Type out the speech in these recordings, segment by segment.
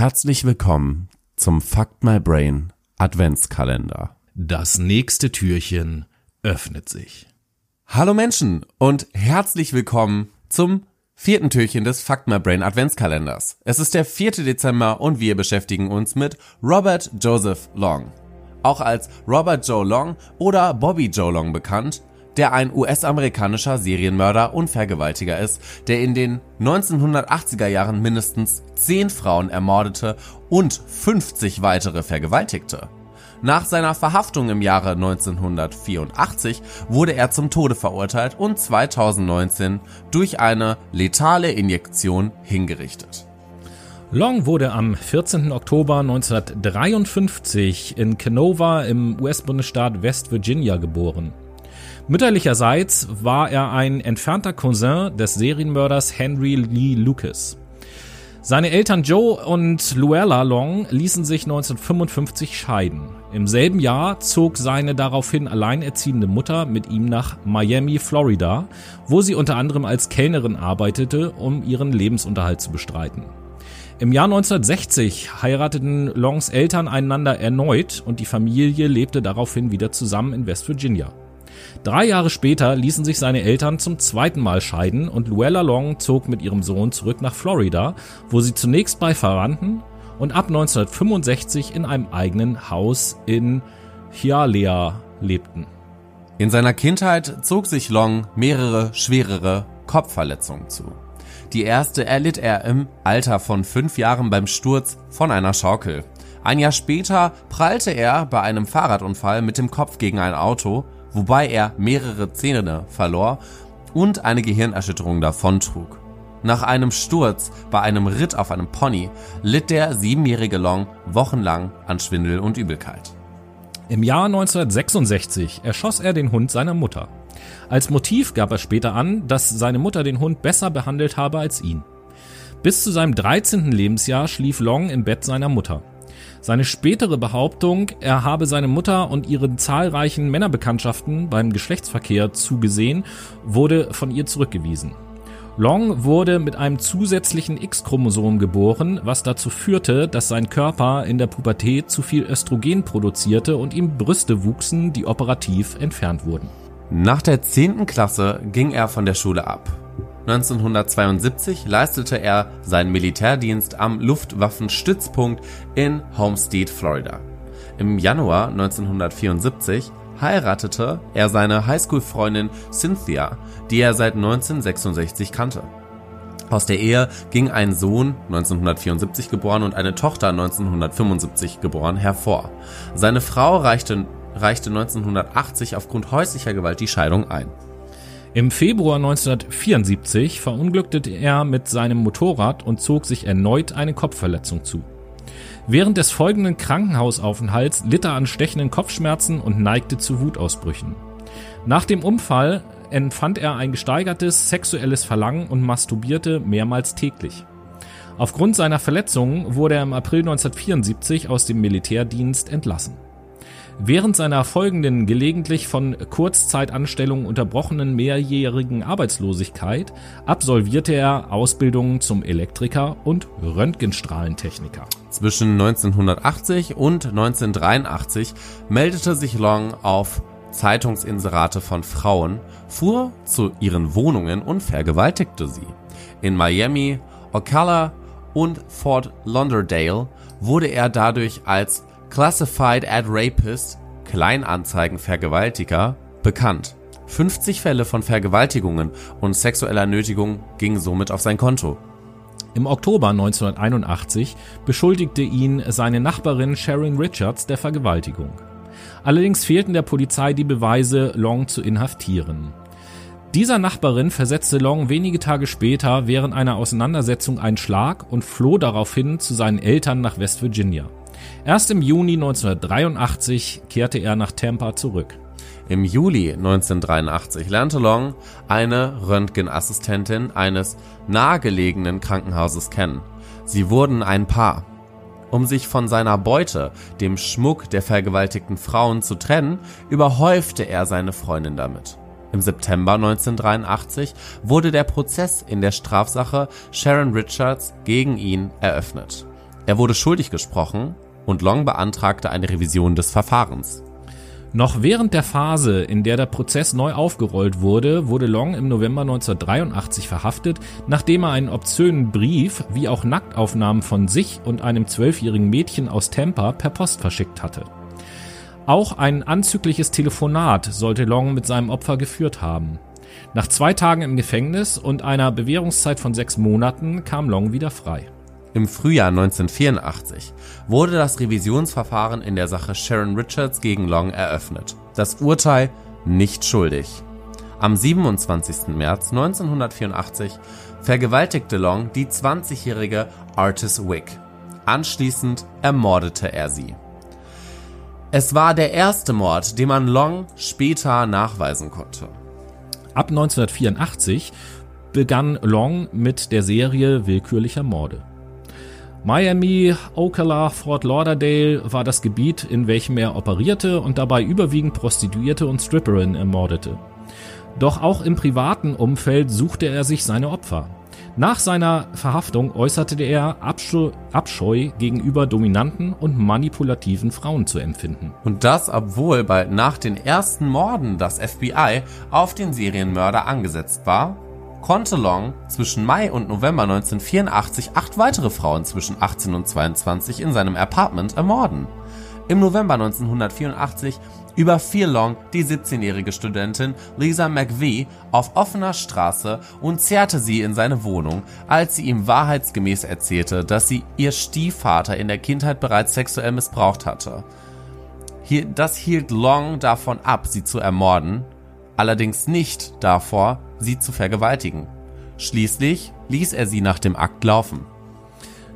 Herzlich willkommen zum Fuck My Brain Adventskalender. Das nächste Türchen öffnet sich. Hallo Menschen und herzlich willkommen zum vierten Türchen des Fuck My Brain Adventskalenders. Es ist der 4. Dezember und wir beschäftigen uns mit Robert Joseph Long. Auch als Robert Joe Long oder Bobby Joe Long bekannt, der ein US-amerikanischer Serienmörder und Vergewaltiger ist, der in den 1980er Jahren mindestens 10 Frauen ermordete und 50 weitere vergewaltigte. Nach seiner Verhaftung im Jahre 1984 wurde er zum Tode verurteilt und 2019 durch eine letale Injektion hingerichtet. Long wurde am 14. Oktober 1953 in Canova im US-Bundesstaat West Virginia geboren. Mütterlicherseits war er ein entfernter Cousin des Serienmörders Henry Lee Lucas. Seine Eltern Joe und Luella Long ließen sich 1955 scheiden. Im selben Jahr zog seine daraufhin alleinerziehende Mutter mit ihm nach Miami, Florida, wo sie unter anderem als Kellnerin arbeitete, um ihren Lebensunterhalt zu bestreiten. Im Jahr 1960 heirateten Longs Eltern einander erneut und die Familie lebte daraufhin wieder zusammen in West Virginia. Drei Jahre später ließen sich seine Eltern zum zweiten Mal scheiden und Luella Long zog mit ihrem Sohn zurück nach Florida, wo sie zunächst bei Verwandten und ab 1965 in einem eigenen Haus in Hialeah lebten. In seiner Kindheit zog sich Long mehrere schwerere Kopfverletzungen zu. Die erste erlitt er im Alter von fünf Jahren beim Sturz von einer Schaukel. Ein Jahr später prallte er bei einem Fahrradunfall mit dem Kopf gegen ein Auto wobei er mehrere Zähne verlor und eine Gehirnerschütterung davontrug. Nach einem Sturz bei einem Ritt auf einem Pony litt der siebenjährige Long wochenlang an Schwindel und Übelkeit. Im Jahr 1966 erschoss er den Hund seiner Mutter. Als Motiv gab er später an, dass seine Mutter den Hund besser behandelt habe als ihn. Bis zu seinem 13. Lebensjahr schlief Long im Bett seiner Mutter. Seine spätere Behauptung, er habe seine Mutter und ihren zahlreichen Männerbekanntschaften beim Geschlechtsverkehr zugesehen, wurde von ihr zurückgewiesen. Long wurde mit einem zusätzlichen X-Chromosom geboren, was dazu führte, dass sein Körper in der Pubertät zu viel Östrogen produzierte und ihm Brüste wuchsen, die operativ entfernt wurden. Nach der 10. Klasse ging er von der Schule ab. 1972 leistete er seinen Militärdienst am Luftwaffenstützpunkt in Homestead, Florida. Im Januar 1974 heiratete er seine Highschool-Freundin Cynthia, die er seit 1966 kannte. Aus der Ehe ging ein Sohn 1974 geboren und eine Tochter 1975 geboren hervor. Seine Frau reichte, reichte 1980 aufgrund häuslicher Gewalt die Scheidung ein. Im Februar 1974 verunglückte er mit seinem Motorrad und zog sich erneut eine Kopfverletzung zu. Während des folgenden Krankenhausaufenthalts litt er an stechenden Kopfschmerzen und neigte zu Wutausbrüchen. Nach dem Unfall empfand er ein gesteigertes sexuelles Verlangen und masturbierte mehrmals täglich. Aufgrund seiner Verletzungen wurde er im April 1974 aus dem Militärdienst entlassen. Während seiner folgenden gelegentlich von Kurzzeitanstellungen unterbrochenen mehrjährigen Arbeitslosigkeit absolvierte er Ausbildungen zum Elektriker und Röntgenstrahlentechniker. Zwischen 1980 und 1983 meldete sich Long auf Zeitungsinserate von Frauen, fuhr zu ihren Wohnungen und vergewaltigte sie. In Miami, Ocala und Fort Lauderdale wurde er dadurch als Classified ad Rapist, Kleinanzeigen-Vergewaltiger, bekannt. 50 Fälle von Vergewaltigungen und sexueller Nötigung gingen somit auf sein Konto. Im Oktober 1981 beschuldigte ihn seine Nachbarin Sharon Richards der Vergewaltigung. Allerdings fehlten der Polizei die Beweise, Long zu inhaftieren. Dieser Nachbarin versetzte Long wenige Tage später während einer Auseinandersetzung einen Schlag und floh daraufhin zu seinen Eltern nach West Virginia. Erst im Juni 1983 kehrte er nach Tampa zurück. Im Juli 1983 lernte Long eine Röntgenassistentin eines nahegelegenen Krankenhauses kennen. Sie wurden ein Paar. Um sich von seiner Beute, dem Schmuck der vergewaltigten Frauen, zu trennen, überhäufte er seine Freundin damit. Im September 1983 wurde der Prozess in der Strafsache Sharon Richards gegen ihn eröffnet. Er wurde schuldig gesprochen und Long beantragte eine Revision des Verfahrens. Noch während der Phase, in der der Prozess neu aufgerollt wurde, wurde Long im November 1983 verhaftet, nachdem er einen obszönen Brief wie auch Nacktaufnahmen von sich und einem zwölfjährigen Mädchen aus Tampa per Post verschickt hatte. Auch ein anzügliches Telefonat sollte Long mit seinem Opfer geführt haben. Nach zwei Tagen im Gefängnis und einer Bewährungszeit von sechs Monaten kam Long wieder frei. Im Frühjahr 1984 wurde das Revisionsverfahren in der Sache Sharon Richards gegen Long eröffnet. Das Urteil nicht schuldig. Am 27. März 1984 vergewaltigte Long die 20-jährige Artis Wick. Anschließend ermordete er sie. Es war der erste Mord, den man Long später nachweisen konnte. Ab 1984 begann Long mit der Serie willkürlicher Morde. Miami, Ocala, Fort Lauderdale war das Gebiet, in welchem er operierte und dabei überwiegend Prostituierte und Stripperinnen ermordete. Doch auch im privaten Umfeld suchte er sich seine Opfer. Nach seiner Verhaftung äußerte er Abscheu, Abscheu gegenüber dominanten und manipulativen Frauen zu empfinden. Und das, obwohl bald nach den ersten Morden das FBI auf den Serienmörder angesetzt war konnte Long zwischen Mai und November 1984 acht weitere Frauen zwischen 18 und 22 in seinem Apartment ermorden. Im November 1984 überfiel Long die 17-jährige Studentin Lisa McVie auf offener Straße und zerrte sie in seine Wohnung, als sie ihm wahrheitsgemäß erzählte, dass sie ihr Stiefvater in der Kindheit bereits sexuell missbraucht hatte. Das hielt Long davon ab, sie zu ermorden, allerdings nicht davor, sie zu vergewaltigen. Schließlich ließ er sie nach dem Akt laufen.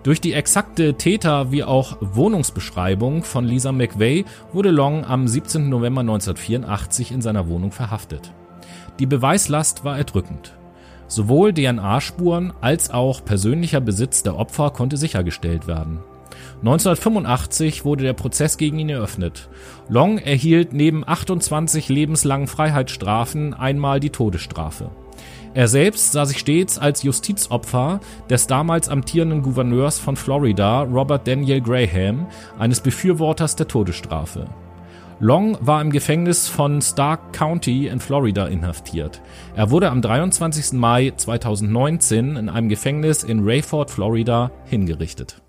Durch die exakte Täter- wie auch Wohnungsbeschreibung von Lisa McVeigh wurde Long am 17. November 1984 in seiner Wohnung verhaftet. Die Beweislast war erdrückend. Sowohl DNA-Spuren als auch persönlicher Besitz der Opfer konnte sichergestellt werden. 1985 wurde der Prozess gegen ihn eröffnet. Long erhielt neben 28 lebenslangen Freiheitsstrafen einmal die Todesstrafe. Er selbst sah sich stets als Justizopfer des damals amtierenden Gouverneurs von Florida, Robert Daniel Graham, eines Befürworters der Todesstrafe. Long war im Gefängnis von Stark County in Florida inhaftiert. Er wurde am 23. Mai 2019 in einem Gefängnis in Rayford, Florida, hingerichtet